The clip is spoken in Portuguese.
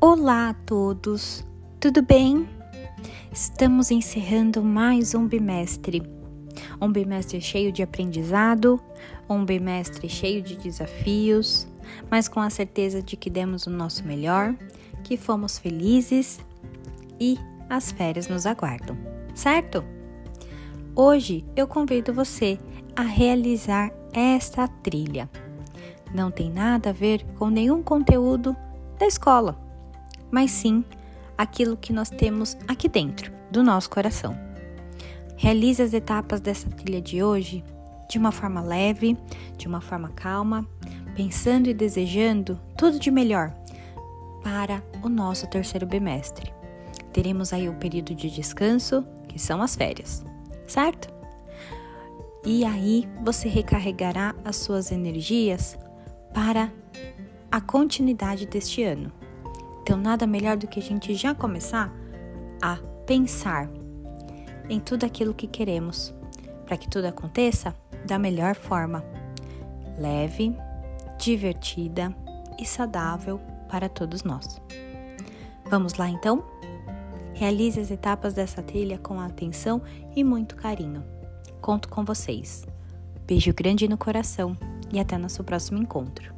Olá a todos, tudo bem? Estamos encerrando mais um bimestre. Um bimestre cheio de aprendizado, um bimestre cheio de desafios, mas com a certeza de que demos o nosso melhor, que fomos felizes e as férias nos aguardam, certo? Hoje eu convido você a realizar esta trilha. Não tem nada a ver com nenhum conteúdo da escola mas sim aquilo que nós temos aqui dentro do nosso coração. Realize as etapas dessa trilha de hoje de uma forma leve, de uma forma calma, pensando e desejando tudo de melhor para o nosso terceiro bimestre. Teremos aí o período de descanso, que são as férias, certo? E aí você recarregará as suas energias para a continuidade deste ano. Então, nada melhor do que a gente já começar a pensar em tudo aquilo que queremos, para que tudo aconteça da melhor forma, leve, divertida e saudável para todos nós. Vamos lá então? Realize as etapas dessa trilha com atenção e muito carinho. Conto com vocês. Beijo grande no coração e até nosso próximo encontro.